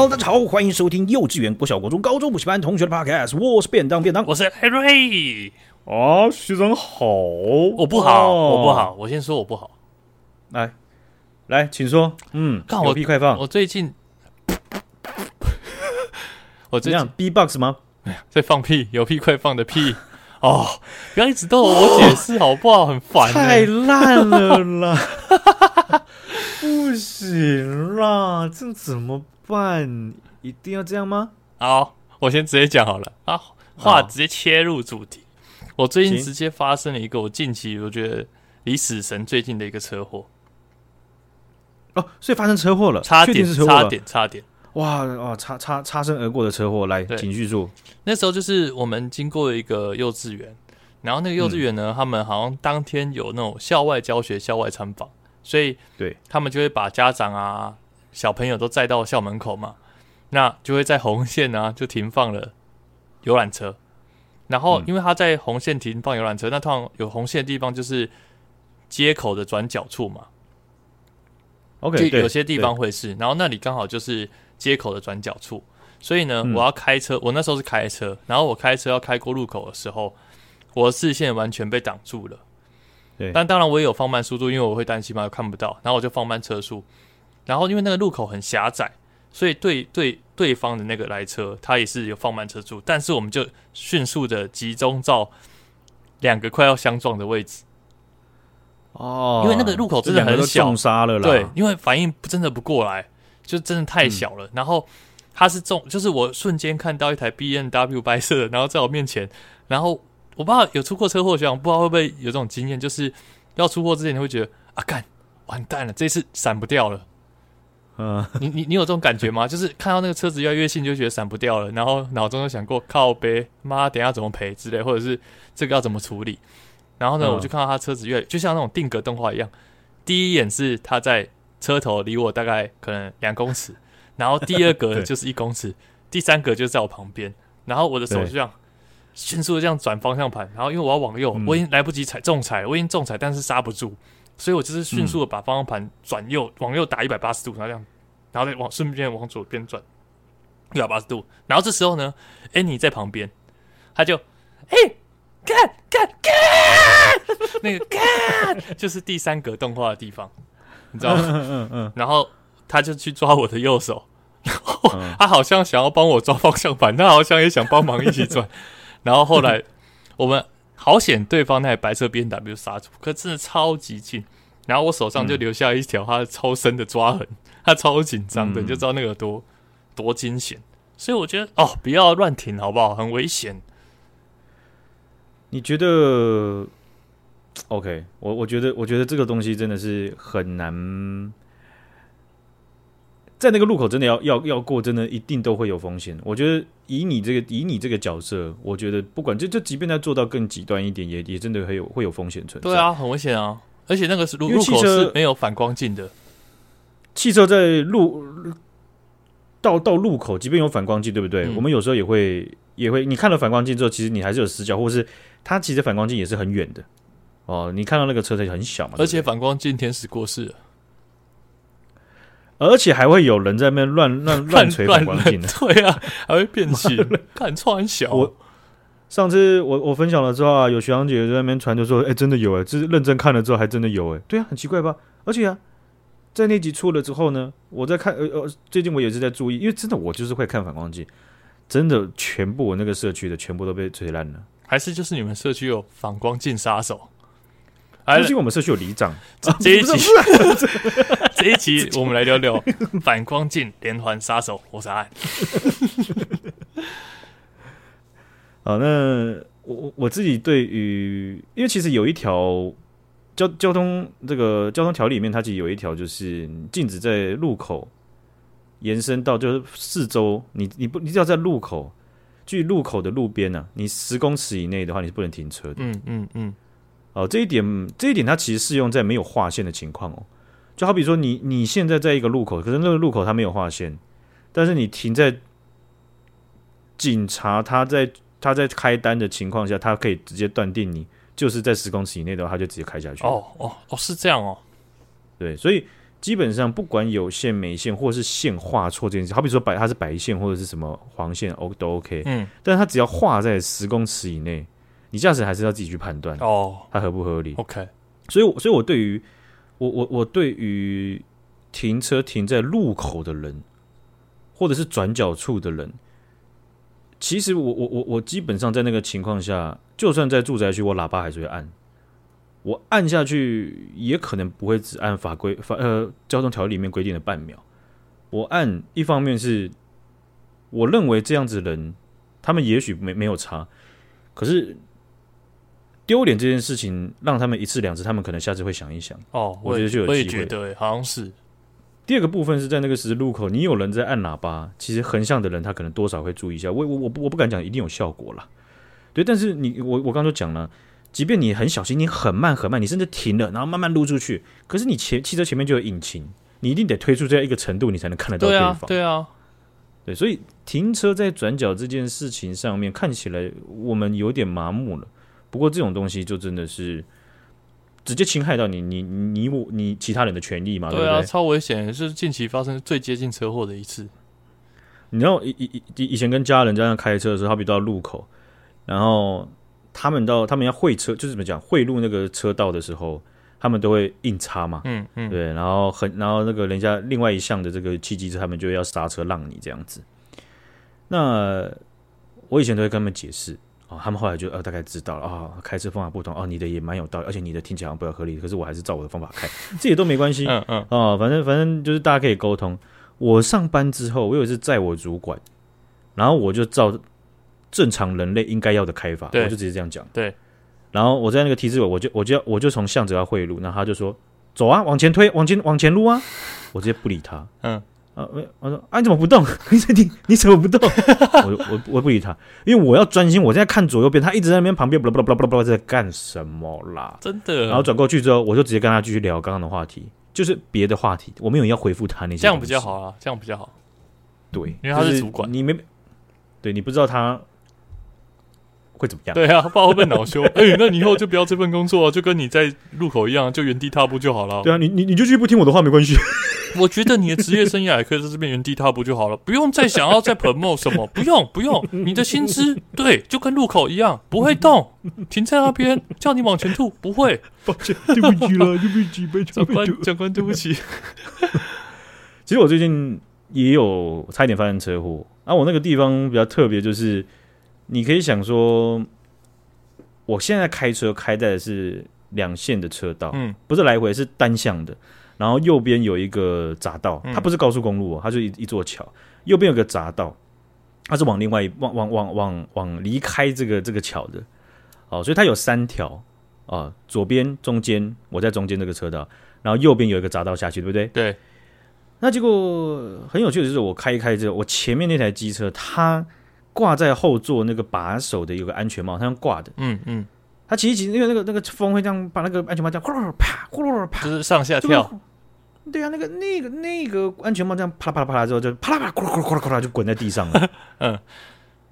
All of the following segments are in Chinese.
Hello，大家好，欢迎收听幼稚园、国小、国中、高中补习班同学的 Podcast。我是便当便当，我是 Harry。啊，学长好，我不好，哦、我不好，我先说我不好。来，来，请说。嗯，看我屁快放。我最近，我这样 B-box 吗？哎呀，在放屁，有屁快放的屁。哦，不要一直逗我 解释好不好？很烦，太烂了啦！不行啦，这怎么办？一定要这样吗？好，我先直接讲好了啊，话直接切入主题。我最近直接发生了一个我近期我觉得离死神最近的一个车祸。哦，所以发生车祸了，差点，差点，差点。哇哦，擦擦擦身而过的车祸，来，请叙述。那时候就是我们经过一个幼稚园，然后那个幼稚园呢，嗯、他们好像当天有那种校外教学、校外参访，所以对他们就会把家长啊、小朋友都载到校门口嘛，那就会在红线啊就停放了游览车，然后因为他在红线停放游览车，那通常有红线的地方就是街口的转角处嘛，OK，就有些地方会是，然后那里刚好就是。街口的转角处，所以呢，我要开车。我那时候是开车，然后我开车要开过路口的时候，我的视线完全被挡住了。对，但当然我也有放慢速度，因为我会担心嘛，看不到。然后我就放慢车速。然后因为那个路口很狭窄，所以对对对方的那个来车，他也是有放慢车速。但是我们就迅速的集中到两个快要相撞的位置。哦，因为那个路口真的很小，重杀了啦。对，因为反应真的不过来。就真的太小了，嗯、然后他是重，就是我瞬间看到一台 B N W 白色的，然后在我面前，然后我不知道有出过车祸，学长不知道会不会有这种经验，就是要出货之前你会觉得啊，干完蛋了，这次闪不掉了。嗯，你你你有这种感觉吗？就是看到那个车子越来越近，就觉得闪不掉了，然后脑中就想过靠北，妈，等一下怎么赔之类，或者是这个要怎么处理？然后呢，嗯、我就看到他车子越就像那种定格动画一样，第一眼是他在。车头离我大概可能两公尺，然后第二格 就是一公尺，第三格就在我旁边，然后我的手就这样迅速的这样转方向盘，然后因为我要往右，嗯、我已经来不及踩重踩，我已经重踩，但是刹不住，所以我就是迅速的把方向盘转右，嗯、往右打一百八十度，然后这样，然后再往顺便往左边转一百八十度，然后这时候呢，Annie 在旁边，他就哎，看看看，那个看就是第三格动画的地方。你知道吗？嗯嗯嗯，然后他就去抓我的右手，然后他好像想要帮我抓方向盘，他好像也想帮忙一起转。然后后来我们好险，对方那台白色 BMW 刹住，可真的超级近。然后我手上就留下一条他超深的抓痕，他超紧张的，你就知道那个多多惊险。所以我觉得哦，不要乱停好不好？很危险。你觉得？OK，我我觉得，我觉得这个东西真的是很难，在那个路口真的要要要过，真的一定都会有风险。我觉得以你这个以你这个角色，我觉得不管就就即便他做到更极端一点，也也真的会有会有风险存在。对啊，很危险啊！而且那个是路路口是没有反光镜的，汽车在路到到路口，即便有反光镜，对不对？嗯、我们有时候也会也会，你看了反光镜之后，其实你还是有死角，或是它其实反光镜也是很远的。哦，你看到那个车子很小嘛？而且反光镜天使过世了，而且还会有人在那边乱 乱乱锤反光镜，对啊，还会变形，看穿小。我上次我我分享了之后啊，有学长姐在那边传，就说：“哎、欸，真的有哎、欸，这是认真看了之后还真的有哎、欸。”对啊，很奇怪吧？而且啊，在那集出了之后呢，我在看呃呃，最近我也是在注意，因为真的我就是会看反光镜，真的全部我那个社区的全部都被吹烂了，还是就是你们社区有反光镜杀手？最近我们社区有里长，这 一集，这一集我们来聊聊反光镜连环杀手谋杀案。好，那我我自己对于，因为其实有一条交交通这个交通条例里面，它其实有一条就是禁止在路口延伸到就是四周，你你不你只要在路口距路口的路边呢、啊，你十公尺以内的话，你是不能停车的。嗯嗯嗯。哦，这一点，这一点它其实适用在没有划线的情况哦。就好比说你，你你现在在一个路口，可是那个路口它没有划线，但是你停在警察他在他在开单的情况下，他可以直接断定你就是在十公尺以内的话，他就直接开下去。哦哦哦，是这样哦。对，所以基本上不管有线没线，或是线画错这件事，好比说白它是白线或者是什么黄线，O 都 OK。嗯，但是它只要画在十公尺以内，你驾驶还是要自己去判断哦，它合不合理？OK。所以，所以我对于我我我对于停车停在路口的人，或者是转角处的人，其实我我我我基本上在那个情况下，就算在住宅区，我喇叭还是会按。我按下去也可能不会只按法规法呃交通条例里面规定的半秒。我按一方面是，我认为这样子的人，他们也许没没有差，可是丢脸这件事情让他们一次两次，他们可能下次会想一想。哦，我，觉得就有机会。我也觉得好像是。第二个部分是在那个十字路口，你有人在按喇叭，其实横向的人他可能多少会注意一下。我我我不我不敢讲一定有效果啦，对，但是你我我刚刚就讲了。即便你很小心，你很慢很慢，你甚至停了，然后慢慢撸出去，可是你前汽车前面就有引擎，你一定得推出这样一个程度，你才能看得到对方。对啊，对啊，对，所以停车在转角这件事情上面，看起来我们有点麻木了。不过这种东西就真的是直接侵害到你、你、你、我、你其他人的权利嘛？对啊，对对超危险，是近期发生最接近车祸的一次。你知道，以以以以前跟家人这样开车的时候，好比到路口，然后。他们到他们要会车，就是怎么讲，汇入那个车道的时候，他们都会硬插嘛，嗯嗯，对，然后很，然后那个人家另外一项的这个契机车，他们就要刹车让你这样子。那我以前都会跟他们解释啊，他们后来就呃大概知道了啊，开车方法不同哦，你的也蛮有道理，而且你的听起来好像比较合理，可是我还是照我的方法开，这也都没关系，嗯嗯，哦，反正反正就是大家可以沟通。我上班之后，我有一次载我主管，然后我就照。正常人类应该要的开法，我就直接这样讲。对，然后我在那个 T 字尾，我就我就要我就从巷子要汇入，然后他就说走啊，往前推，往前往前撸啊，我直接不理他。嗯啊，我说啊，你怎么不动？你你你怎么不动？我我我不理他，因为我要专心，我现在看左右边，他一直在那边旁边，不不不不不在干什么啦？真的。然后转过去之后，我就直接跟他继续聊刚刚的话题，就是别的话题，我没有要回复他那些。这样比较好啊，这样比较好。对，因为他是主管，你没对你不知道他。会怎么样？对啊，不知道会被恼羞。哎、欸，那你以后就不要这份工作，就跟你在路口一样，就原地踏步就好了。对啊，你你你就继续不听我的话没关系。我觉得你的职业生涯也可以在这边原地踏步就好了，不用再想要再 promote 什么，不用不用。你的薪资对，就跟路口一样，不会动，停在那边叫你往前吐，不会。抱歉，对不起了，对不起，长官，长官，对不起。其实我最近也有差一点发生车祸，啊，我那个地方比较特别，就是。你可以想说，我现在开车开在的是两线的车道，嗯，不是来回，是单向的。然后右边有一个匝道，它不是高速公路，它就一一座桥。右边有个匝道，它是往另外一往往往往往离开这个这个桥的。哦，所以它有三条啊，左边、中间，我在中间这个车道，然后右边有一个匝道下去，对不对？对。那结果很有趣的就是，我开一开之后，我前面那台机车它。挂在后座那个把手的有个安全帽，它用挂的。嗯嗯，它骑一骑，因为那个那个风会这样把那个安全帽这样呼噜啪呼噜啪，就是上下跳。对啊，那个那个那个安全帽这样啪啦啪啦啪啦之后就啪啦啪啦咕噜咕噜咕噜就滚在地上了。嗯，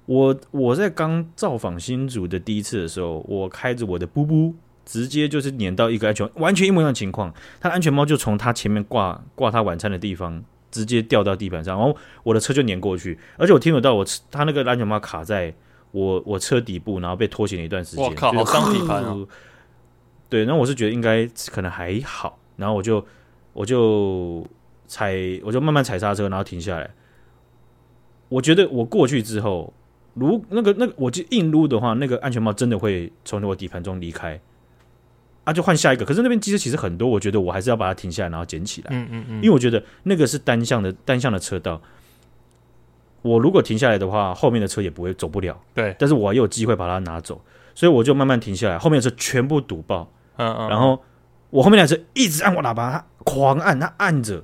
我我在刚造访新竹的第一次的时候，我开着我的布布，直接就是碾到一个安全，完全一模一样的情况，他的安全帽就从他前面挂挂他晚餐的地方。直接掉到地板上，然后我的车就碾过去，而且我听得到我他那个安全帽卡在我我车底部，然后被拖行了一段时间。我靠，好伤底盘啊！对，那我是觉得应该可能还好，然后我就我就踩，我就慢慢踩刹车，然后停下来。我觉得我过去之后，如那个那个我就硬撸的话，那个安全帽真的会从我底盘中离开。啊，就换下一个。可是那边机车其实很多，我觉得我还是要把它停下来，然后捡起来。嗯嗯嗯。因为我觉得那个是单向的单向的车道，我如果停下来的话，后面的车也不会走不了。对。但是我也有机会把它拿走，所以我就慢慢停下来，后面的车全部堵爆。嗯嗯。然后我后面辆车一直按我喇叭，他狂按，他按着，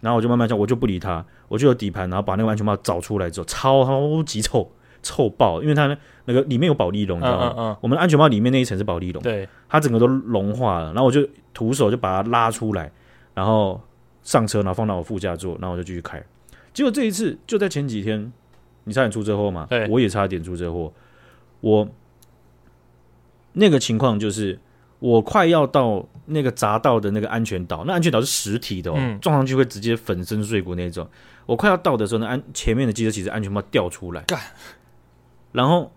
然后我就慢慢叫，我就不理他，我就有底盘，然后把那个安全帽找出来之后，超超级臭。臭爆，因为它那个里面有保利龙，你知道吗？嗯嗯嗯、我们安全帽里面那一层是保利龙，对，它整个都融化了。然后我就徒手就把它拉出来，然后上车，然后放到我副驾座，然后我就继续开。结果这一次就在前几天，你差点出车祸嘛？对，我也差点出车祸。我那个情况就是我快要到那个匝道的那个安全岛，那安全岛是实体的哦，嗯、撞上去会直接粉身碎骨那种。我快要到的时候呢，安前面的机车骑士安全帽掉出来，干。然后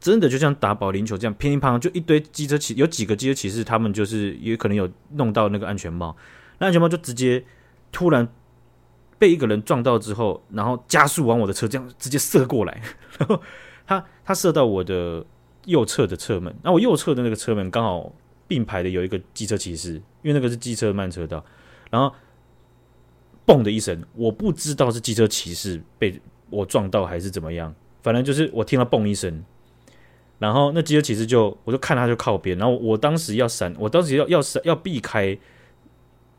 真的就像打保龄球这样乒乒乓乓，就一堆机车骑，有几个机车骑士，他们就是也可能有弄到那个安全帽，那安全帽就直接突然被一个人撞到之后，然后加速往我的车这样直接射过来，然 后他他射到我的右侧的侧门，那我右侧的那个车门刚好并排的有一个机车骑士，因为那个是机车慢车道，然后。嘣的一声，我不知道是机车骑士被我撞到还是怎么样，反正就是我听到嘣一声，然后那机车骑士就，我就看他就靠边，然后我当时要闪，我当时要要闪要避开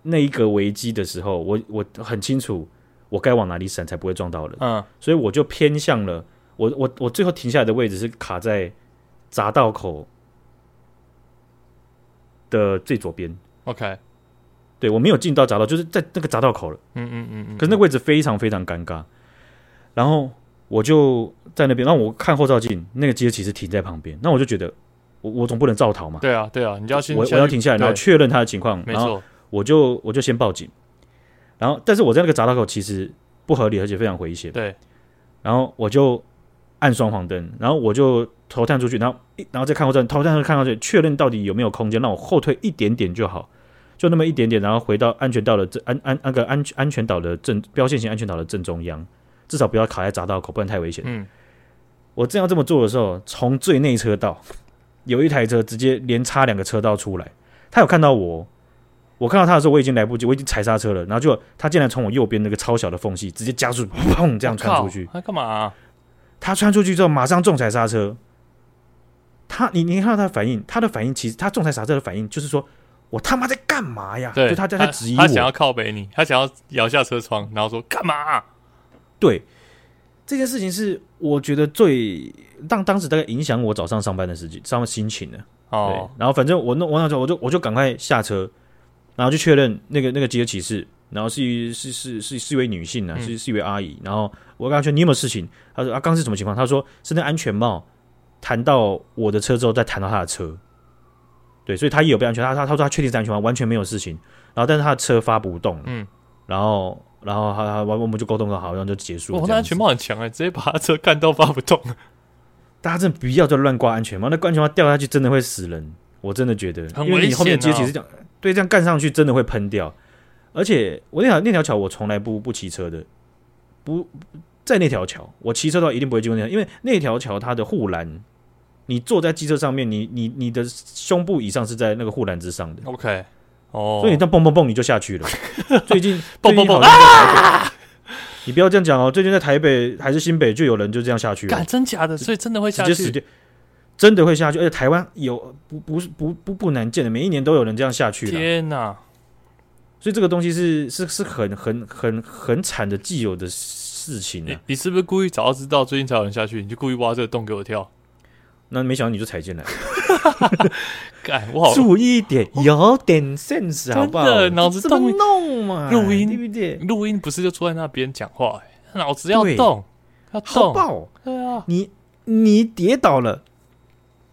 那一个危机的时候，我我很清楚我该往哪里闪才不会撞到人，嗯，所以我就偏向了我我我最后停下来的位置是卡在匝道口的最左边，OK。对，我没有进到匝道，就是在那个匝道口了。嗯嗯嗯嗯。可是那个位置非常非常尴尬，然后我就在那边，然后我看后照镜，那个机车其实停在旁边，那我就觉得，我我总不能照逃嘛。对啊对啊，你就要先我我要停下来，然后确认他的情况，然后我就我就先报警，然后但是我在那个匝道口其实不合理，而且非常危险。对，然后我就按双黄灯，然后我就头探出去，然后一然后再看后照镜，头探出去看上去，确认到底有没有空间，让我后退一点点就好。就那么一点点，然后回到安全岛的正安安那个安安全岛的正标线型安全岛的正中央，至少不要卡在匝道口，不然太危险。嗯，我正要这么做的时候，从最内车道有一台车直接连插两个车道出来，他有看到我，我看到他的时候我已经来不及，我已经踩刹车了，然后就他竟然从我右边那个超小的缝隙直接加速，砰这样穿出去。他干嘛啊？他穿出去之后马上重踩刹车。他你你看到他的反应，他的反应其实他重踩刹车的反应就是说。我他妈在干嘛呀？对，就他在他质疑我，他想要靠北你，他想要摇下车窗，然后说干嘛啊？对，这件事情是我觉得最当当时大概影响我早上上班的时间，上班心情的。哦，对，然后反正我弄完了之后，我就我就赶快下车，然后就确认那个那个机车骑士，然后是是是是是一位女性呢，是是一位阿姨。然后我跟他说你有没有事情？他说啊，刚是什么情况？他说是那安全帽弹到我的车之后，再弹到他的车。对，所以他也有被安全，他他他说他确定是安全吗？完全没有事情。然后，但是他的车发不动，嗯，然后，然后他他完，我们就沟通了好，然后就结束。了。哇，那安全帽很强哎，直接把他车干到发不动。大家真的不要再乱挂安全帽，那安全帽掉下去真的会死人。我真的觉得，很危险，因为你后面接起是这样，对，这样干上去真的会喷掉。而且我那条那条桥我从来不不骑车的，不在那条桥，我骑车的话一定不会经过那条，因为那条桥它的护栏。你坐在机车上面，你你你的胸部以上是在那个护栏之上的。OK，哦，所以你这样蹦蹦蹦你就下去了。最近蹦蹦蹦啊！你不要这样讲哦。最近在台北还是新北就有人就这样下去了。干，真假的？所以真的会下去？直接真的会下去。而且台湾有不不是不不不难见的，每一年都有人这样下去。天哪！所以这个东西是是是很很很很惨的既有的事情啊。你是不是故意早要知道最近才有人下去，你就故意挖这个洞给我跳？那没想到你就踩进来，哎我好注意一点，有点 sense 好不好？脑子动弄嘛，录音对不对？录音不是就坐在那边讲话，哎，脑子要动，要动，爆！对啊，你你跌倒了，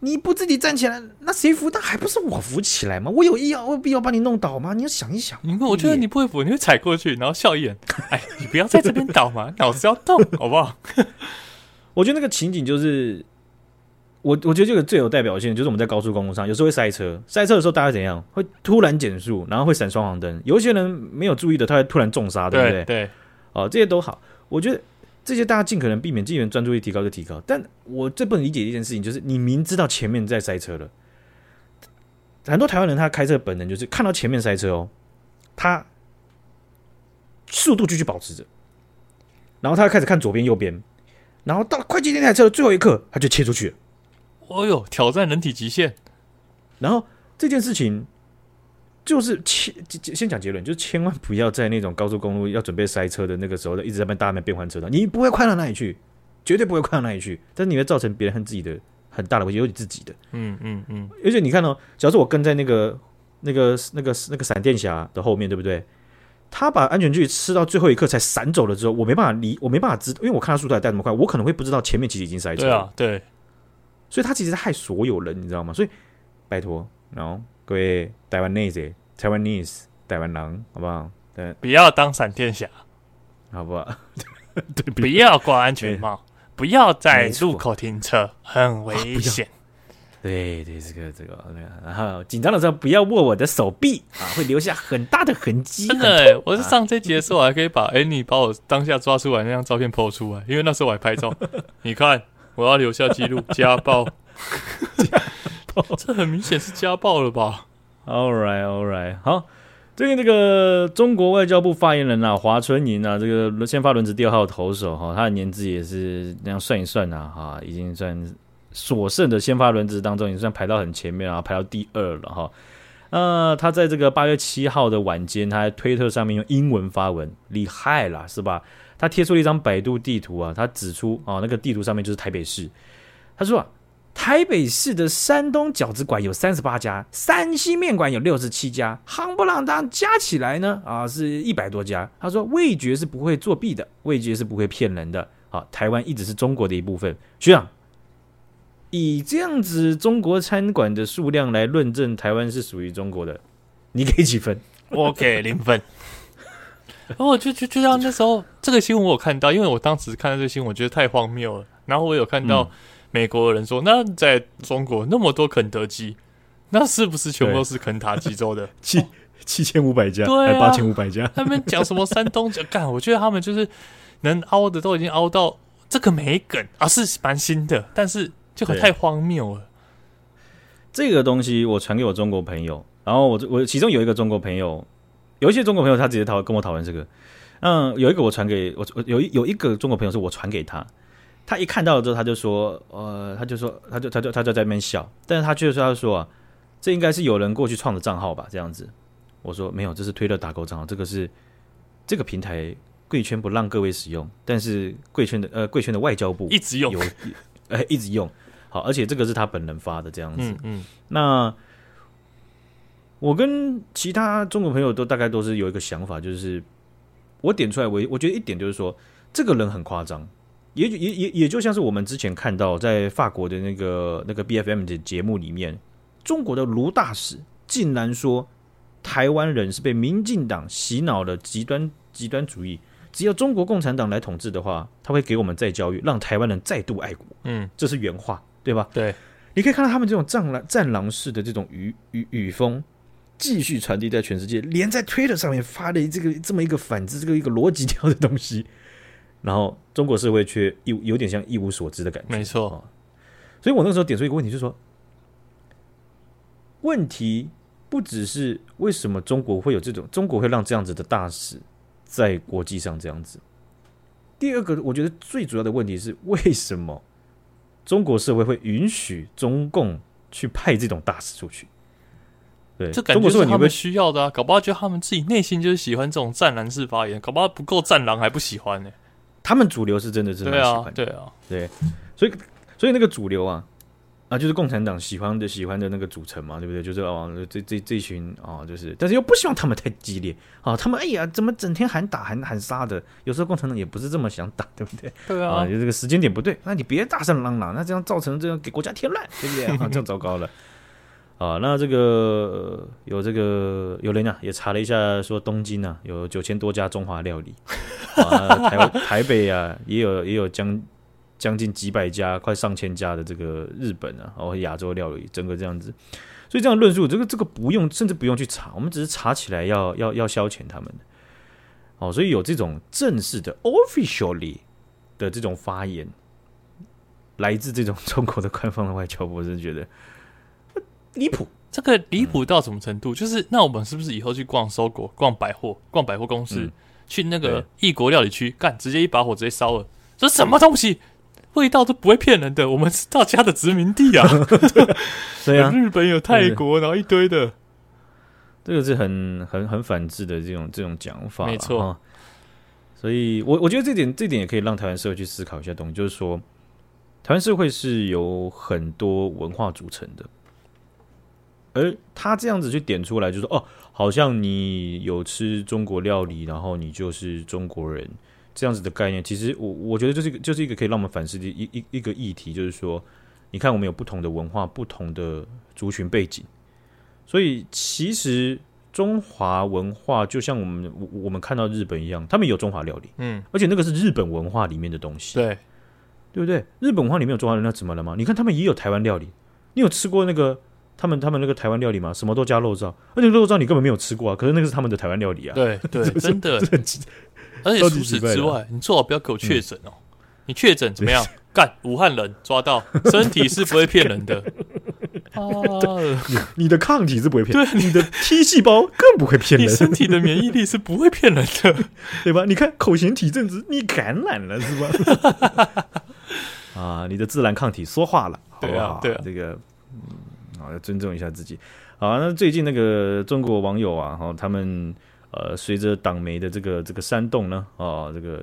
你不自己站起来，那谁扶？那还不是我扶起来吗？我有必要，我有必要把你弄倒吗？你要想一想。你我觉得你不会扶，你会踩过去，然后笑一眼。哎，你不要在这边倒嘛，脑子要动，好不好？我觉得那个情景就是。我我觉得这个最有代表性的就是我们在高速公路上，有时候会塞车，塞车的时候大家怎样？会突然减速，然后会闪双黄灯。有一些人没有注意的，他会突然重刹，对不对？对，哦，这些都好。我觉得这些大家尽可能避免，尽可能专注力提高就提高。但我最不能理解的一件事情就是，你明知道前面在塞车了，很多台湾人他开车本能就是看到前面塞车哦，他速度继续保持着，然后他开始看左边右边，然后到快接近那台车的最后一刻，他就切出去了。哦呦！挑战人体极限，然后这件事情就是千先讲结论，就是千万不要在那种高速公路要准备塞车的那个时候，一直在帮大家变换车道，你不会快到哪里去，绝对不会快到哪里去，但是你会造成别人和自己的很大的危险，尤其自己的。嗯嗯嗯。而且你看哦，假如说我跟在那个那个那个那个闪电侠的后面，对不对？他把安全距离吃到最后一刻才闪走了之后，我没办法离，我没办法知，因为我看他速度还带那么快，我可能会不知道前面其实已经塞车了。对啊，对。所以他其实是害所有人，你知道吗？所以拜托，然后各位台湾内子、台湾 nese、台湾人，好不好？对，不要当闪电侠，好不好？对，不要挂安全帽，不要在路口停车，很危险。对对，这个这个，然后紧张的时候不要握我的手臂啊，会留下很大的痕迹。真的，我是上这集的时候，我还可以把哎，你把我当下抓出来那张照片 po 出来，因为那时候我还拍照。你看，我要留下记录，家暴，家暴，这很明显是家暴了吧？All right, all right，好，最近这个中国外交部发言人啊，华春莹啊，这个先发轮值第二号投手哈，他的年纪也是那样算一算啊，哈，已经算。所剩的先发轮值当中，已经算排到很前面啊，排到第二了哈。呃，他在这个八月七号的晚间，他在推特上面用英文发文，厉害啦是吧？他贴出了一张百度地图啊，他指出啊，那个地图上面就是台北市。他说啊，台北市的山东饺子馆有三十八家，山西面馆有六十七家，夯不啷当加起来呢啊是一百多家。他说味觉是不会作弊的，味觉是不会骗人的。好，台湾一直是中国的一部分。学长。以这样子中国餐馆的数量来论证台湾是属于中国的，你给几分？我给零分。哦，就就就像那时候这个新闻我有看到，因为我当时看到这个新闻，我觉得太荒谬了。然后我有看到美国的人说，嗯、那在中国那么多肯德基，那是不是全部都是肯塔基州的？七七千五百家，对、啊，八千五百家。他们讲什么山东讲干？我觉得他们就是能凹的都已经凹到这个没梗啊，是蛮新的，但是。就很太荒谬了。这个东西我传给我中国朋友，然后我我其中有一个中国朋友，有一些中国朋友他直接讨跟我讨论这个。嗯，有一个我传给我，我有一有一个中国朋友是我传给他，他一看到了之后他就说，呃，他就说，他就他就他就在那边笑，但是他却说他说啊，这应该是有人过去创的账号吧，这样子。我说没有，这是推特打勾账号，这个是这个平台贵圈不让各位使用，但是贵圈的呃贵圈的外交部一直用有，哎、欸、一直用。好，而且这个是他本人发的这样子。嗯，嗯，那我跟其他中国朋友都大概都是有一个想法，就是我点出来，我我觉得一点就是说，这个人很夸张，也也也也就像是我们之前看到在法国的那个那个 BFM 的节目里面，中国的卢大使竟然说台湾人是被民进党洗脑的极端极端主义。只要中国共产党来统治的话，他会给我们再教育，让台湾人再度爱国。嗯，这是原话。对吧？对，你可以看到他们这种战狼战狼式的这种语语语风，继续传递在全世界，连在推特上面发的这个这么一个反制这个一个逻辑条的东西，然后中国社会却有有点像一无所知的感觉。没错，所以我那时候点出一个问题，就是说，问题不只是为什么中国会有这种，中国会让这样子的大使在国际上这样子。第二个，我觉得最主要的问题是为什么？中国社会会允许中共去派这种大使出去？对，这感觉是他们需要的啊！搞不好觉得他们自己内心就是喜欢这种战狼式发言，搞不好不够战狼还不喜欢呢。他们主流是真的是蛮喜欢的，对啊，对啊，对，所以所以那个主流啊。啊，就是共产党喜欢的喜欢的那个组成嘛，对不对？就是哦，这这这群啊，就是，但是又不希望他们太激烈啊。他们哎呀，怎么整天喊打喊喊杀的？有时候共产党也不是这么想打，对不对？对啊，就这个时间点不对，那你别大声嚷嚷，那这样造成这样给国家添乱，对不对？啊，这样糟糕了。啊，那这个有这个有人啊，也查了一下，说东京啊有九千多家中华料理，啊，台 台北啊也有也有将。将近几百家，快上千家的这个日本啊，然后亚洲料理，整个这样子，所以这样论述，这个这个不用，甚至不用去查，我们只是查起来要要要消遣他们。哦，所以有这种正式的 officially 的这种发言，来自这种 中国的官方的外交部，我是觉得离谱。这个离谱到什么程度？嗯、就是那我们是不是以后去逛 SOGO、逛百货、逛百货公司，嗯、去那个异国料理区干，直接一把火直接烧了，这什么东西？味道都不会骗人的，我们是大家的殖民地啊！对啊，日本有泰国，然后一堆的，这个是很很很反智的这种这种讲法，没错。所以我我觉得这点这点也可以让台湾社会去思考一下东西，就是说，台湾社会是由很多文化组成的，而他这样子去点出来，就是说哦，好像你有吃中国料理，然后你就是中国人。这样子的概念，其实我我觉得就是一个，就是一个可以让我们反思的一一一个议题，就是说，你看我们有不同的文化、不同的族群背景，所以其实中华文化就像我们我我们看到日本一样，他们有中华料理，嗯，而且那个是日本文化里面的东西，对，对不对？日本文化里面有中华料理，那怎么了吗？你看他们也有台湾料理，你有吃过那个他们他们那个台湾料理嘛？什么都加肉燥，而且肉燥你根本没有吃过啊，可是那个是他们的台湾料理啊，对 对，真的，而且除此之外，你最好不要给我确诊哦，你确诊怎么样？干武汉人抓到，身体是不会骗人的。啊，你你的抗体是不会骗，对，你的 T 细胞更不会骗人。你身体的免疫力是不会骗人的，对吧？你看口型体正直，你感染了是吧？啊，你的自然抗体说话了，好不好？对啊，这个要尊重一下自己。好，那最近那个中国网友啊，哈，他们。呃，随着党媒的这个这个煽动呢，啊，这个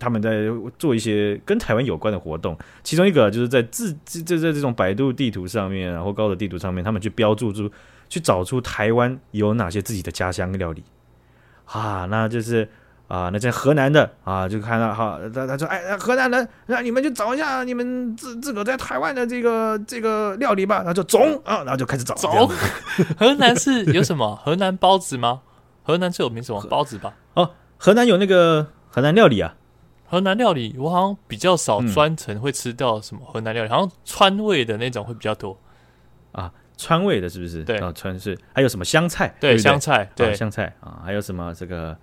他们在做一些跟台湾有关的活动，其中一个就是在自自就在这种百度地图上面，然后高德地图上面，他们去标注出去找出台湾有哪些自己的家乡料理啊，那就是啊，那在河南的啊，就看到哈，他他说哎，河南人，那你们就找一下你们自自个在台湾的这个这个料理吧，然后就走啊，然后就开始找 走。河南是有什么？河南包子吗？河南最有名什么包子吧？哦，河南有那个河南料理啊。河南料理我好像比较少专程会吃到什么河南料理，嗯、好像川味的那种会比较多啊。川味的是不是？对啊，川是还有什么香菜？对，对对香菜，对、啊、香菜啊，还有什么这个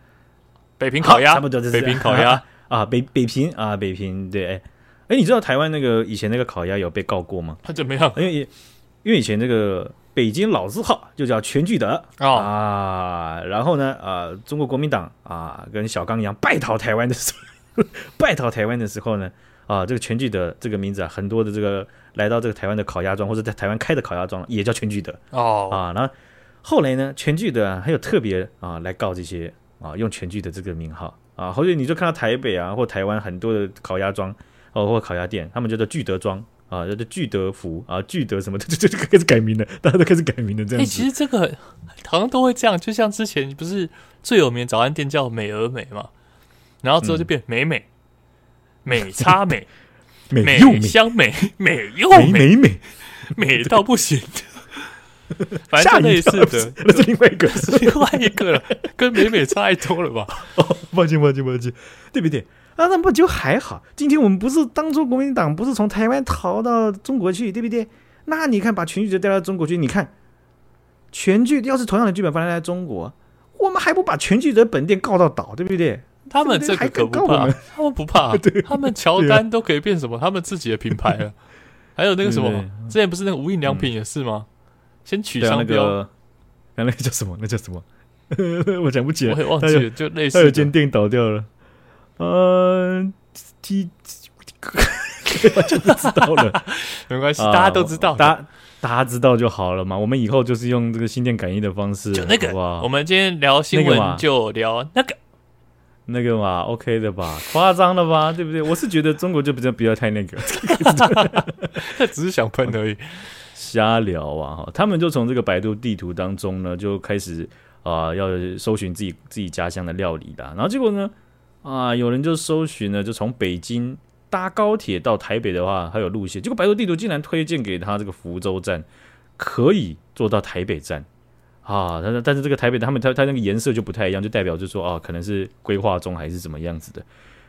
北平烤鸭，差不多就是北平烤鸭 啊，北北平啊，北平对。哎，哎，你知道台湾那个以前那个烤鸭有被告过吗？他怎么样？因为因为以前那个。北京老字号就叫全聚德、哦、啊，然后呢，呃，中国国民党啊，跟小刚一样败逃台湾的时候，败逃台湾的时候呢，啊，这个全聚德这个名字啊，很多的这个来到这个台湾的烤鸭庄或者在台湾开的烤鸭庄也叫全聚德哦啊，然后后来呢，全聚德还有特别啊来告这些啊用全聚德这个名号啊，或者你就看到台北啊或台湾很多的烤鸭庄哦或烤鸭店，他们叫做聚德庄。啊，叫做聚德福啊，聚德什么的，就就开始改名了，大家都开始改名了，这样子。哎、欸，其实这个好像都会这样，就像之前不是最有名的早餐店叫美而美嘛，然后之后就变美美、美差美、美又美香美、美又美美美美到不行，反正类似的，那是另外一个，是 另外一个了，跟美美差太多了吧？哦，抱歉抱歉抱歉，对不对？啊，那不就还好？今天我们不是当初国民党不是从台湾逃到中国去，对不对？那你看把全聚德带到中国去，你看全剧要是同样的剧本放在中国，我们还不把全聚德本店告到倒，对不对？他们这个可不怕，他们不怕，他们乔丹都可以变什么？他们自己的品牌了。还有那个什么，之前不是那个无印良品也是吗？先取商标，那个叫什么？那叫什么？我讲不起来，我也忘记了，就类似，他有间店倒掉了。呃，第我就不知道了，没关系，大家都知道，大家大家知道就好了嘛。我们以后就是用这个心电感应的方式，就那个。好不好？我们今天聊新闻就聊那个那个嘛，OK 的吧？夸张了吧？对不对？我是觉得中国就比较不要太那个，他只是想喷而已，瞎聊啊！哈，他们就从这个百度地图当中呢，就开始啊、要搜寻自己自己家乡的料理的，然后结果呢？啊，有人就搜寻了，就从北京搭高铁到台北的话，还有路线。结果百度地图竟然推荐给他这个福州站，可以坐到台北站。啊，但是但是这个台北他们他他那个颜色就不太一样，就代表就说啊，可能是规划中还是怎么样子的。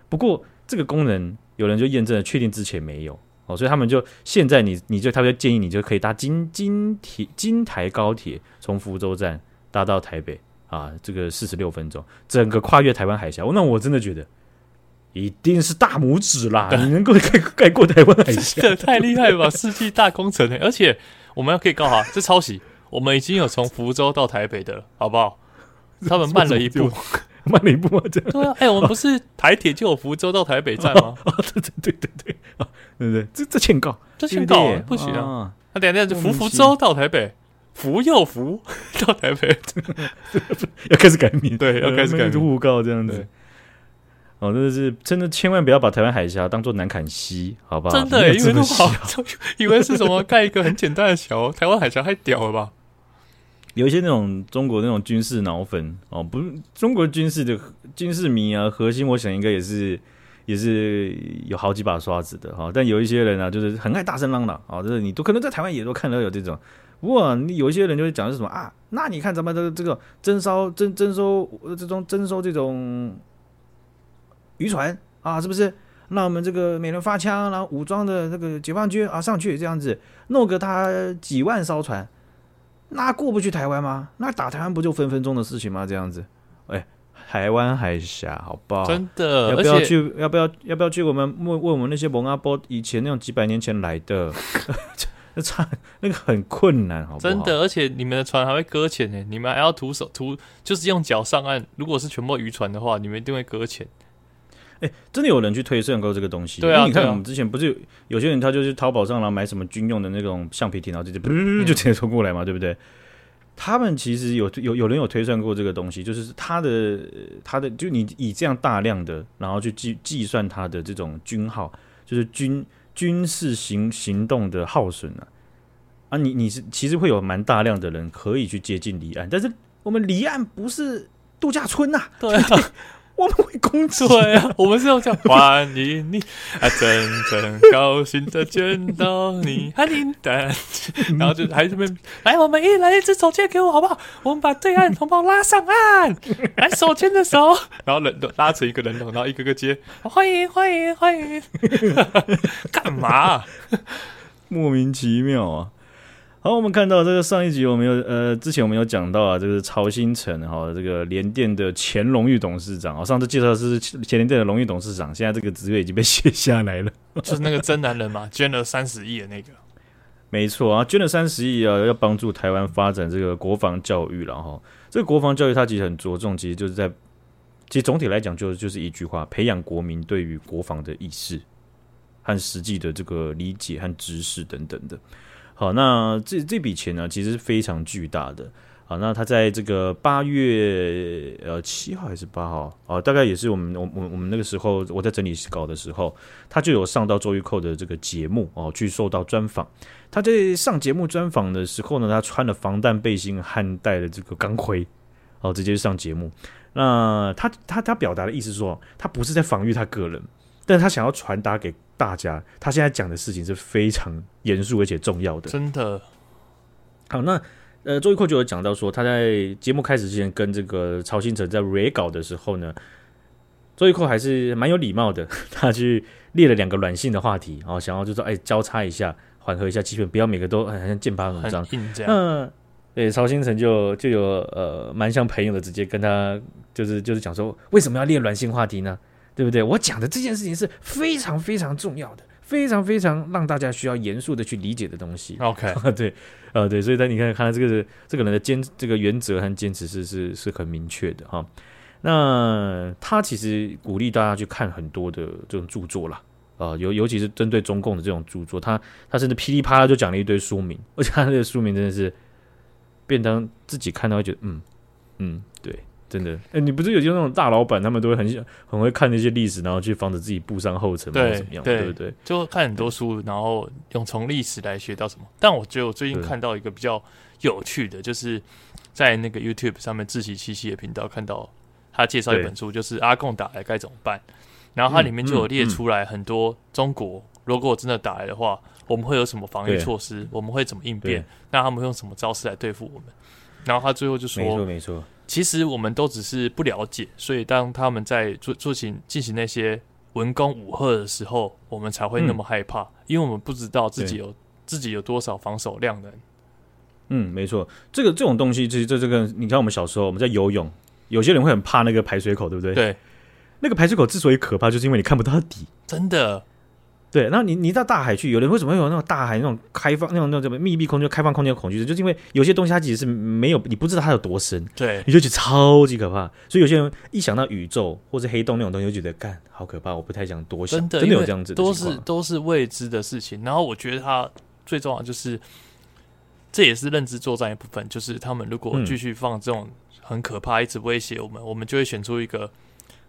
不过这个功能有人就验证了，确定之前没有哦，所以他们就现在你你就他们就建议你就可以搭京京铁京台高铁从福州站搭到台北。啊，这个四十六分钟，整个跨越台湾海峡，那我真的觉得一定是大拇指啦！你能够盖盖过台湾海峡，这太厉害了吧！世纪大工程，而且我们要可以告他这抄袭，我们已经有从福州到台北的了，好不好？他们慢了一步，慢了一步啊！这样对啊，哎，我们不是 台铁就有福州到台北站吗？哦，哦对对对对对，啊，对对，这这欠告，这欠告不行啊！那等下就福福州到台北。福又福到台北，要开始改名，对，要开始改名，诬告这样子。哦，真的是真的，千万不要把台湾海峡当做南坎溪，好不好？真的，因为那么好，以为是什么盖一个很简单的桥，台湾海峡太屌了吧？有一些那种中国那种军事脑粉哦，不是中国军事的军事迷啊，核心我想应该也是也是有好几把刷子的哈。但有一些人呢、啊，就是很爱大声嚷嚷啊，就是你都可能在台湾也都看到有这种。不过你有一些人就会讲是什么啊？那你看咱们这个这个征收征征收这种征收这种渔船啊，是不是？那我们这个每人发枪，然后武装的这个解放军啊上去这样子弄个他几万艘船，那过不去台湾吗？那打台湾不就分分钟的事情吗？这样子，哎，台湾海峡好不好？真的，要不要去？要不要？要不要去？我们问问我们那些蒙阿波以前那种几百年前来的，那差那个很困难，好不好？真的，而且你们的船还会搁浅呢，你们还要徒手徒，就是用脚上岸。如果是全部渔船的话，你们一定会搁浅。哎、欸，真的有人去推算过这个东西？对啊，因为你看我们之前不是有，有些人他就是淘宝上然后买什么军用的那种橡皮艇，然后就就就直接冲过来嘛，对不对？他们其实有有有人有推算过这个东西，就是他的他的就你以这样大量的然后去计计算他的这种军耗，就是军军事行行动的耗损啊啊，你你是其实会有蛮大量的人可以去接近离岸，但是我们离岸不是度假村呐、啊，对啊。我们会工作呀啊，我们是要这样欢迎你。啊，真真高兴的见到你，欢迎的，然后就还这边来，我们一人来一只手牵给我好不好？我们把对岸同胞拉上岸，来手牵着手，然后人都拉成一个人龙，然后一个个接，欢迎欢迎欢迎，干嘛、啊？莫名其妙啊！好，我们看到这个上一集我们有呃，之前我们有讲到啊，这个曹新成哈，这个联电的前荣誉董事长啊，上次介绍的是前联电的荣誉董事长，现在这个职位已经被卸下来了，就是那个真男人嘛，捐了三十亿的那个，没错啊，捐了三十亿啊，要帮助台湾发展这个国防教育了哈。这个国防教育它其实很着重，其实就是在，其实总体来讲就是就是一句话，培养国民对于国防的意识和实际的这个理解和知识等等的。好，那这这笔钱呢，其实是非常巨大的。好，那他在这个八月呃七号还是八号啊，大概也是我们我我我们那个时候我在整理稿的时候，他就有上到周玉蔻的这个节目哦，去受到专访。他在上节目专访的时候呢，他穿了防弹背心和戴了这个钢盔，哦，直接上节目。那他他他表达的意思说，他不是在防御他个人，但他想要传达给。大家，他现在讲的事情是非常严肃而且重要的。真的，好，那呃，周玉蔻就有讲到说，他在节目开始之前跟这个曹兴诚在 re 稿的时候呢，周玉蔻还是蛮有礼貌的，他去列了两个软性的话题，然后想要就说，哎，交叉一下，缓和一下气氛，不要每个都好像剑拔弩张。嗯，对，曹兴诚就就有呃蛮像朋友的，直接跟他就是就是讲说，为什么要列软性话题呢？对不对？我讲的这件事情是非常非常重要的，非常非常让大家需要严肃的去理解的东西。OK，对，呃，对，所以他你看，看他这个这个人的坚这个原则和坚持是是是很明确的哈。那他其实鼓励大家去看很多的这种著作啦，啊、呃，尤尤其是针对中共的这种著作，他他甚至噼里啪啦就讲了一堆书名，而且他这个书名真的是便当自己看到会觉得嗯嗯对。真的，哎、欸，你不是有些那种大老板，他们都会很很会看那些历史，然后去防止自己步上后尘，或者怎么样，对，对不对？就看很多书，然后用从历史来学到什么。但我觉得我最近看到一个比较有趣的，就是在那个 YouTube 上面自习七七的频道看到他介绍一本书，就是阿贡打来该怎么办。然后它里面就有列出来很多中国如果真的打来的话，我们会有什么防御措施，我们会怎么应变，那他们用什么招式来对付我们。然后他最后就说：“没错，没错。”其实我们都只是不了解，所以当他们在做做行进行那些文攻武吓的时候，我们才会那么害怕，嗯、因为我们不知道自己有自己有多少防守量能。嗯，没错，这个这种东西，其实这这个，你看我们小时候我们在游泳，有些人会很怕那个排水口，对不对？对，那个排水口之所以可怕，就是因为你看不到底，真的。对，然后你你到大海去，有人为什么会有那种大海那种开放那种那种什么密闭空间、开放空间的恐惧？就是因为有些东西它其实是没有，你不知道它有多深，对，你就觉得超级可怕。所以有些人一想到宇宙或者黑洞那种东西，就觉得干好可怕，我不太想多想。真的，真的有这样子的，都是都是未知的事情。然后我觉得它最重要就是，这也是认知作战一部分，就是他们如果继续放这种很可怕、一直威胁我们，嗯、我们就会选出一个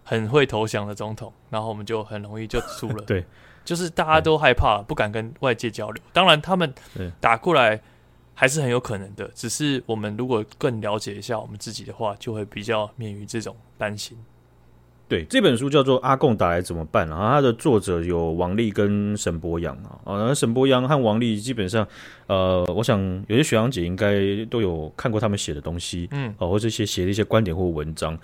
很会投降的总统，然后我们就很容易就输了。对。就是大家都害怕，不敢跟外界交流。当然，他们打过来还是很有可能的。只是我们如果更了解一下我们自己的话，就会比较免于这种担心。对，这本书叫做《阿贡打来怎么办》，然后它的作者有王丽跟沈博洋啊，啊，沈博洋和王丽基本上，呃，我想有些学长姐应该都有看过他们写的东西，嗯，哦，或者写写的一些观点或文章，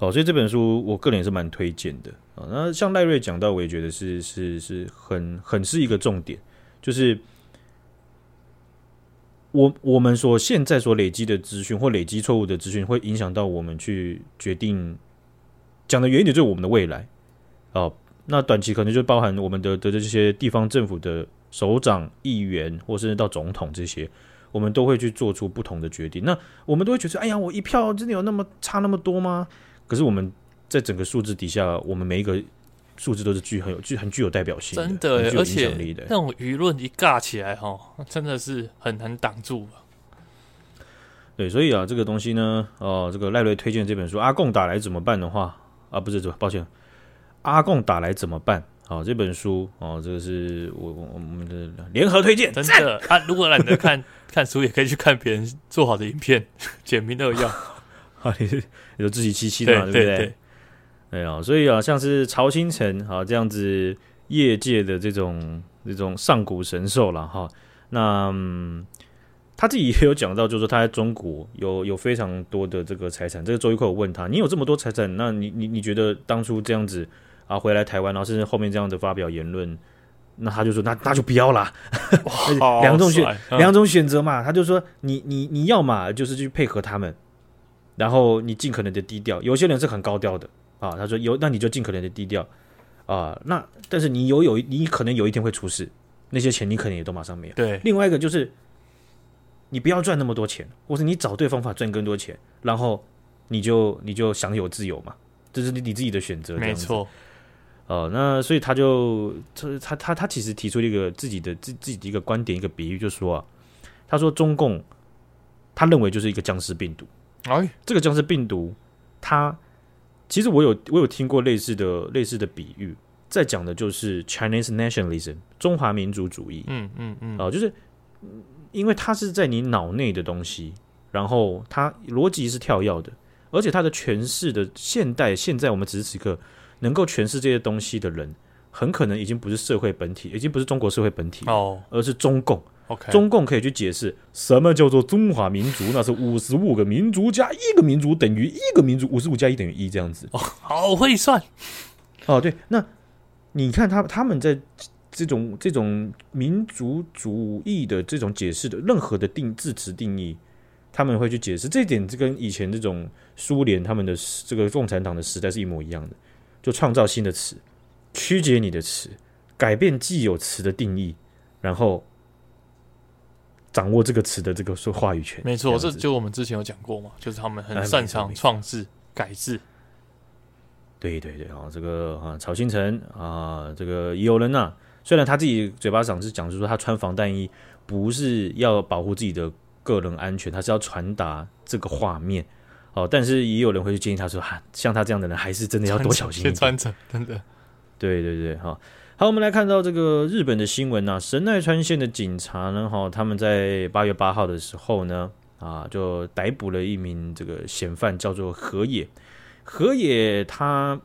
哦，所以这本书我个人也是蛮推荐的啊。那像赖瑞讲到，我也觉得是是是很很是一个重点，就是我我们所现在所累积的资讯或累积错误的资讯，会影响到我们去决定。讲的远一点，就是我们的未来哦。那短期可能就包含我们的的这些地方政府的首长、议员，或甚至到总统这些，我们都会去做出不同的决定。那我们都会觉得，哎呀，我一票真的有那么差那么多吗？可是我们在整个数字底下，我们每一个数字都是具很有具很具有代表性的，真的，的而且那种舆论一尬起来，哈，真的是很难挡住。对，所以啊，这个东西呢，哦，这个赖瑞推荐这本书《阿贡打来怎么办》的话。啊，不是，抱歉，阿贡打来怎么办？好，这本书哦，这个是我我们的联合推荐，真的啊！如果懒得看 看书，也可以去看别人做好的影片，简明扼要。啊，你是 有自己七七的嘛，对，不对？对，对，对啊，所以啊，像是曹星辰啊这样子业界的这种这种上古神兽了哈，那。嗯他自己也有讲到，就是说他在中国有有非常多的这个财产。这个周一蔻我问他，你有这么多财产，那你你你觉得当初这样子啊回来台湾，然后甚至后面这样的发表言论，那他就说那那就不要啦，两种选两种选择嘛。他就说你你你要嘛就是去配合他们，然后你尽可能的低调。有些人是很高调的啊，他说有那你就尽可能的低调啊。那但是你有有你可能有一天会出事，那些钱你可能也都马上没有。对，另外一个就是。你不要赚那么多钱，或是你找对方法赚更多钱，然后你就你就享有自由嘛，这是你你自己的选择。没错，哦，那所以他就他他他他其实提出了一个自己的自自己的一个观点，一个比喻，就是说啊，他说中共他认为就是一个僵尸病毒。哎，这个僵尸病毒，它其实我有我有听过类似的类似的比喻，在讲的就是 Chinese nationalism 中华民族主义。嗯嗯嗯，哦，就是。因为它是在你脑内的东西，然后它逻辑是跳跃的，而且它的诠释的现代现在我们此时此刻能够诠释这些东西的人，很可能已经不是社会本体，已经不是中国社会本体哦，而是中共。OK，中共可以去解释什么叫做中华民族，那是五十五个民族加一个民族等于一个民族，五十五加一等于一这样子。哦，好会算。哦，对，那你看他他们在。这种这种民族主义的这种解释的任何的定字词定义，他们会去解释这一点，这跟以前这种苏联他们的这个共产党的时代是一模一样的，就创造新的词，曲解你的词，改变既有词的定义，然后掌握这个词的这个说话语权。没错，这就我们之前有讲过嘛，就是他们很擅长创制改制。对对对啊，这个啊，曹新成啊，这个也有人呐、啊。虽然他自己嘴巴上是讲，就是说他穿防弹衣不是要保护自己的个人安全，他是要传达这个画面哦。但是也有人会去建议他说，哈，像他这样的人还是真的要多小心一点。穿着真的，对对对，好，好，我们来看到这个日本的新闻啊，神奈川县的警察呢，哈，他们在八月八号的时候呢，啊，就逮捕了一名这个嫌犯，叫做河野。河野他。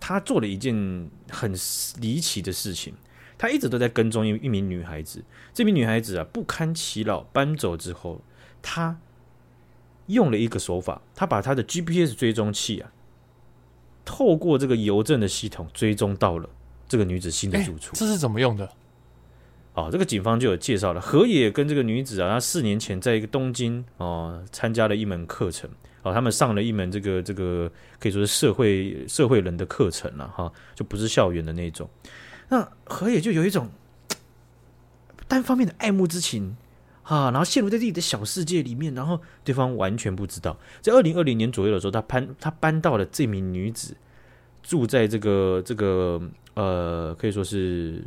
他做了一件很离奇的事情，他一直都在跟踪一一名女孩子。这名女孩子啊，不堪其扰搬走之后，他用了一个手法，他把他的 GPS 追踪器啊，透过这个邮政的系统追踪到了这个女子新的住处。这是怎么用的？哦，这个警方就有介绍了，河野跟这个女子啊，她四年前在一个东京哦参加了一门课程。哦，他们上了一门这个这个可以说是社会社会人的课程了哈，就不是校园的那种。那河野就有一种单方面的爱慕之情啊，然后陷入在自己的小世界里面，然后对方完全不知道。在二零二零年左右的时候，他搬他搬到了这名女子住在这个这个呃，可以说是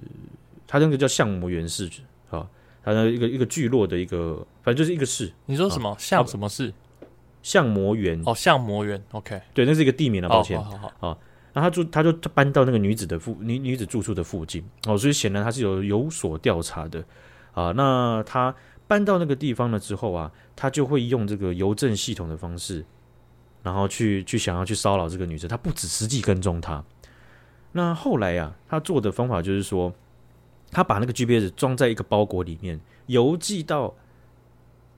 他那个叫相模原市啊，他的一个一个聚落的一个，反正就是一个市。你说什么像什么市？相模原哦，相模原，OK，对，那是一个地名了，抱歉。好好好，好，那他住，他就搬到那个女子的附女女子住处的附近哦，所以显然他是有有所调查的啊。那他搬到那个地方了之后啊，他就会用这个邮政系统的方式然后去去想要去骚扰这个女生，他不止实际跟踪她。那后来呀、啊，他做的方法就是说，他把那个 GPS 装在一个包裹里面，邮寄到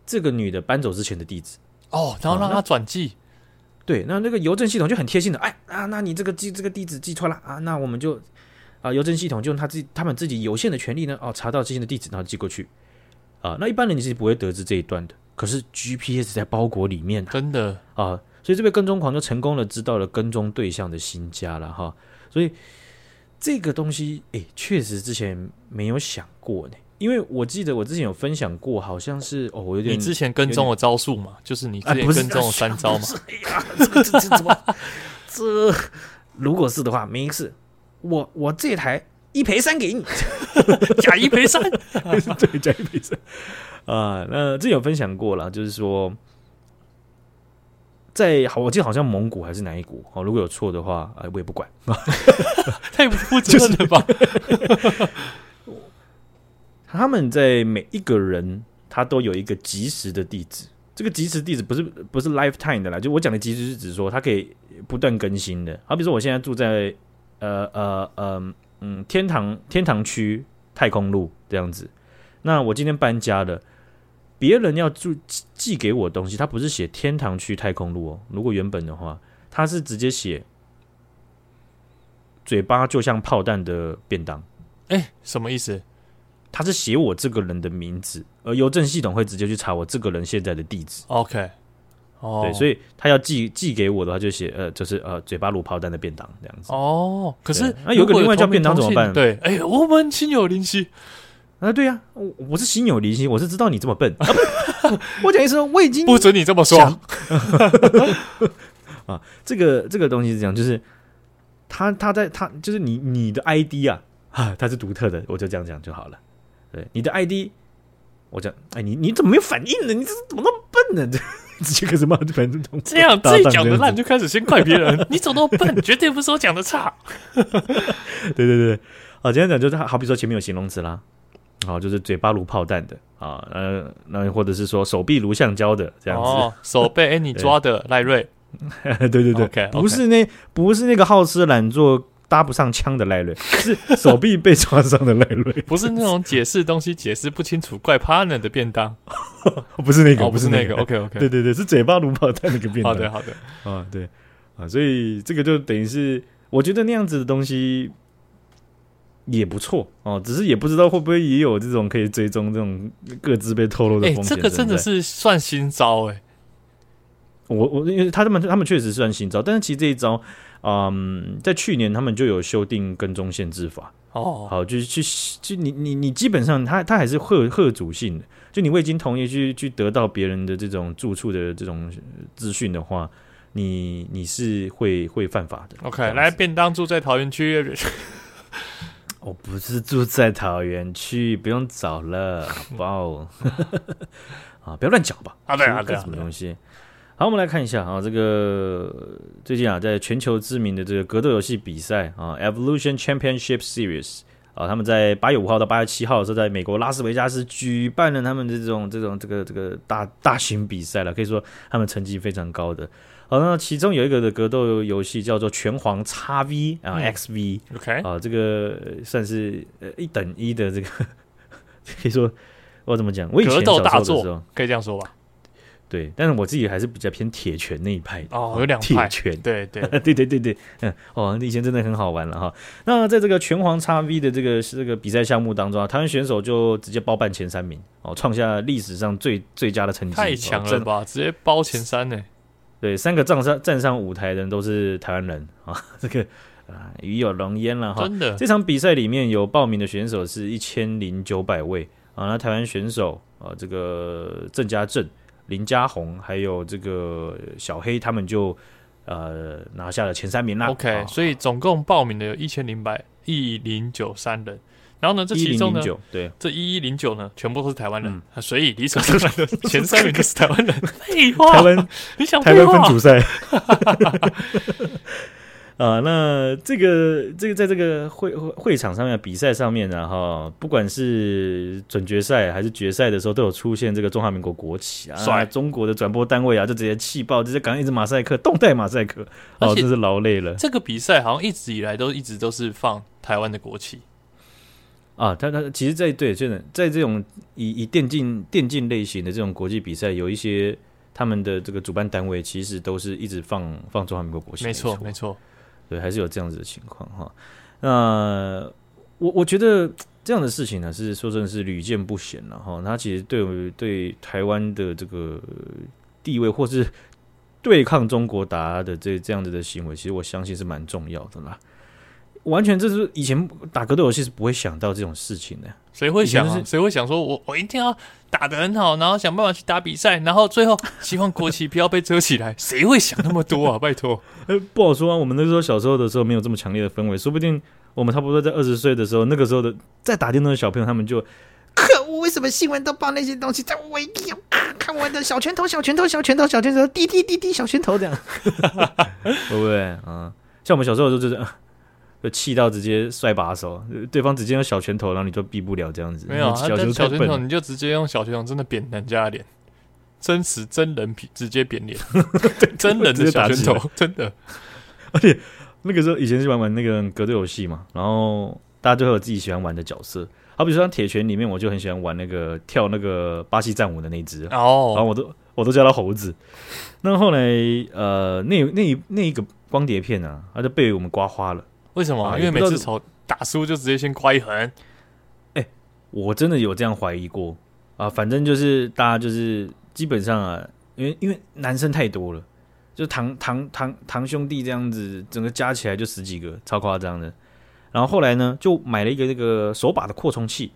这个女的搬走之前的地址。哦，然后让她转寄。对，那那个邮政系统就很贴心的，哎啊，那你这个寄这个地址寄错了啊，那我们就啊，邮政系统就用他自己他们自己有限的权利呢，哦，查到之前的地址，然后寄过去啊。那一般人你是不会得知这一段的，可是 GPS 在包裹里面，真的啊，所以这位跟踪狂就成功的知道了跟踪对象的新家了哈。所以这个东西，哎，确实之前没有想过呢。因为我记得我之前有分享过，好像是哦，我有点你之前跟踪的招数嘛，就是你之前跟踪的三招嘛。哎呀，这这这怎么？这如果是的话，没事，我我这台一赔三给你，假一赔三，对，假一赔三啊。那之前有分享过了，就是说，在好，我记得好像蒙古还是哪一国哦，如果有错的话，哎，我也不管，太不负责任了吧。就是他们在每一个人，他都有一个即时的地址。这个即时地址不是不是 lifetime 的啦，就我讲的即时是指说它可以不断更新的。好比说，我现在住在呃呃呃嗯天堂天堂区太空路这样子。那我今天搬家了，别人要寄寄给我东西，他不是写天堂区太空路哦。如果原本的话，他是直接写嘴巴就像炮弹的便当。哎，什么意思？他是写我这个人的名字，而邮政系统会直接去查我这个人现在的地址。OK，哦，对，所以他要寄寄给我的话，就写呃，就是呃，嘴巴如炮弹的便当这样子。哦，可是那有个另外叫便当怎么办？对，哎，我们心有灵犀啊，对呀，我我是心有灵犀，我是知道你这么笨。我讲一声，我已经不准你这么说。啊，这个这个东西是这样，就是他他在他就是你你的 ID 啊啊，它是独特的，我就这样讲就好了。对你的 ID，我讲，哎，你你怎么没有反应呢？你这怎么那么笨呢？这直接开始骂，反正这样自己讲的烂就开始先怪别人。你怎么那么笨？绝对不是我讲的差。对对对，啊，今天讲就是好比说前面有形容词啦，好，就是嘴巴如炮弹的啊，呃，那或者是说手臂如橡胶的这样子，哦、手被哎你抓的赖瑞，对对对，okay, okay. 不是那不是那个好吃懒做。搭不上枪的赖瑞，是手臂被抓伤的赖瑞，不是那种解释东西解释不清楚怪 partner 的便当，不是那个，哦、不是那个。OK OK，对对对，是嘴巴如炮弹那个便当。好的好的，啊对啊，所以这个就等于是，我觉得那样子的东西也不错哦，只是也不知道会不会也有这种可以追踪这种各自被透露的风险。这个真的是算新招哎，我我因为他们他们确实算新招，但是其实这一招。嗯，在去年他们就有修订跟踪限制法哦，好，就是去就你你你基本上他他还是贺贺主性的，就你未经同意去去得到别人的这种住处的这种资讯的话，你你是会会犯法的。OK，来便当住在桃园区，我不是住在桃园区，不用找了，好不好？啊，不要乱讲吧，啊对啊对啊，什么东西？好，我们来看一下啊，这个最近啊，在全球知名的这个格斗游戏比赛啊，Evolution Championship Series 啊，他们在八月五号到八月七号是在美国拉斯维加斯举办了他们的这种这种这个这个大大型比赛了，可以说他们成绩非常高的。好，那其中有一个的格斗游戏叫做拳皇 XV 啊，XV，OK 啊，这个算是呃一等一的这个，可以说我怎么讲？我以前格斗大作，可以这样说吧。对，但是我自己还是比较偏铁拳那一派的哦，有两派铁拳，对对 对对对对，嗯，哦，以前真的很好玩了哈。那在这个拳皇 XV 的这个这个比赛项目当中啊，台湾选手就直接包办前三名哦，创下历史上最最佳的成绩，太强了吧，直接包前三呢。对，三个站上站上舞台的人都是台湾人啊，这个啊鱼有龙焉了哈。真的，这场比赛里面有报名的选手是一千零九百位啊，那台湾选手啊，这个郑家正。林家宏还有这个小黑，他们就呃拿下了前三名啦。OK，哦，所以总共报名的有一千零百一零九三人。然后呢，这其中呢，对，这一一零九呢，全部都是台湾人，嗯、所以理所当然的 前三名都是台湾人。废话，台湾，你想台湾分组赛。啊，那这个这个在这个会会会场上面比赛上面呢，哈，不管是准决赛还是决赛的时候，都有出现这个中华民国国旗啊，帅。中国的转播单位啊，就直接气爆，直接赶一直马赛克，动态马赛克，哦，真是劳累了。这个比赛好像一直以来都一直都是放台湾的国旗啊，他他其实在对，真的在这种以以电竞电竞类型的这种国际比赛，有一些他们的这个主办单位其实都是一直放放中华民国国旗，没错没错。对，还是有这样子的情况哈。那我我觉得这样的事情呢，是说真的是屡见不鲜了哈。他其实对对台湾的这个地位，或是对抗中国达的这这样子的行为，其实我相信是蛮重要的啦。完全这是以前打格斗游戏是不会想到这种事情的，谁会想啊？谁会想说我我一定要打得很好，然后想办法去打比赛，然后最后 希望国旗不要被遮起来？谁会想那么多啊？拜托，呃，不好说啊。我们那时候小时候的时候没有这么强烈的氛围，说不定我们差不多在二十岁的时候，那个时候的在打电动的小朋友，他们就可恶，为什么新闻都报那些东西？在我一定要看我的小拳头，小拳头，小拳头，小拳头，滴滴滴滴，小拳头这样，会不会啊？像我们小时候就是。就气到直接摔把手，对方直接用小拳头，然后你就避不了这样子。没有，小拳小拳头你就直接用小拳头，真的扁人家脸，真实真人皮直接扁脸，真人的小拳头，真的。而且那个时候以前是玩玩那个格斗游戏嘛，然后大家就会有自己喜欢玩的角色。好比说像铁拳里面，我就很喜欢玩那个跳那个巴西战舞的那只哦，然后我都我都叫他猴子。那后来呃，那那那一个光碟片啊，他就被我们刮花了。为什么？啊、因为每次吵打输就直接先夸一横。哎、欸，我真的有这样怀疑过啊。反正就是大家就是基本上啊，因为因为男生太多了，就堂堂堂堂兄弟这样子，整个加起来就十几个，超夸张的。然后后来呢，就买了一个那个手把的扩充器，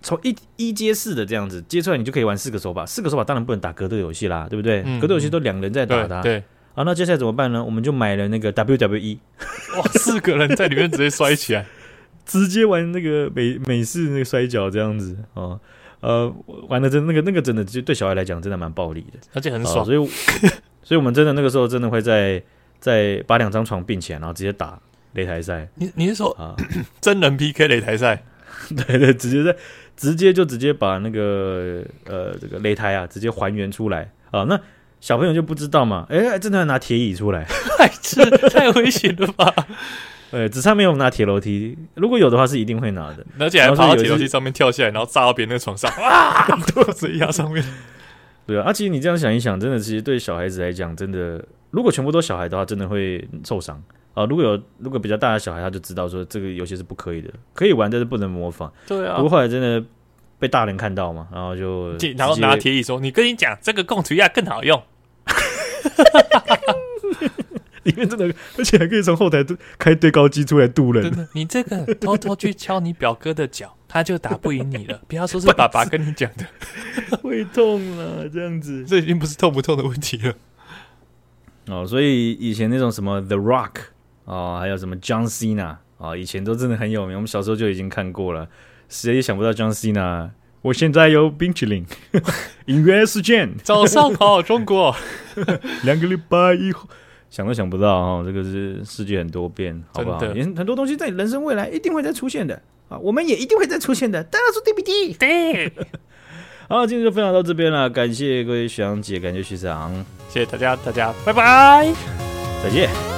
从一一接四的这样子接出来，你就可以玩四个手把。四个手把当然不能打格斗游戏啦，对不对？嗯、格斗游戏都两人在打的、啊。对。对啊，那接下来怎么办呢？我们就买了那个 WWE，哇，四个人在里面直接摔起来，直接玩那个美美式那个摔跤这样子啊，呃，玩的真那个那个真的就对小孩来讲真的蛮暴力的，而且很爽，啊、所以 所以我们真的那个时候真的会在在把两张床并起来，然后直接打擂台赛。你你是说啊，真人 PK 擂台赛？对对，直接在直接就直接把那个呃这个擂台啊直接还原出来啊，那。小朋友就不知道嘛，哎、欸，真的要拿铁椅出来，这太危险了吧？对，只差没有拿铁楼梯，如果有的话是一定会拿的，而且还爬到铁楼梯上面跳下来，然后炸到别人那个床上，哇，都直接压上面。对啊，啊，其实你这样想一想，真的，其实对小孩子来讲，真的，如果全部都小孩的话，真的会受伤啊。如果有如果比较大的小孩，他就知道说这个游戏是不可以的，可以玩，但是不能模仿。对啊，不过后来真的被大人看到嘛，然后就然后拿铁椅说：“你跟你讲，这个共图亚更好用。”里面真的，而且还可以从后台开堆高机出来渡人。真的，你这个偷偷去敲你表哥的脚，他就打不赢你了。不要说是 爸爸跟你讲的，会痛啊，这样子，这已经不是痛不痛的问题了。哦，所以以前那种什么 The Rock 哦，还有什么 John Cena 哦，以前都真的很有名。我们小时候就已经看过了，谁也想不到 John Cena。我现在有冰淇淋，音乐时间，早上好，中国。两个礼拜以后，想都想不到哈，这个是世界很多变，好不好？很多东西在人生未来一定会再出现的啊，我们也一定会再出现的。大家说对不对？对。好，今天就分享到这边了，感谢各位学长姐，感谢学长，谢谢大家，大家拜拜，再见。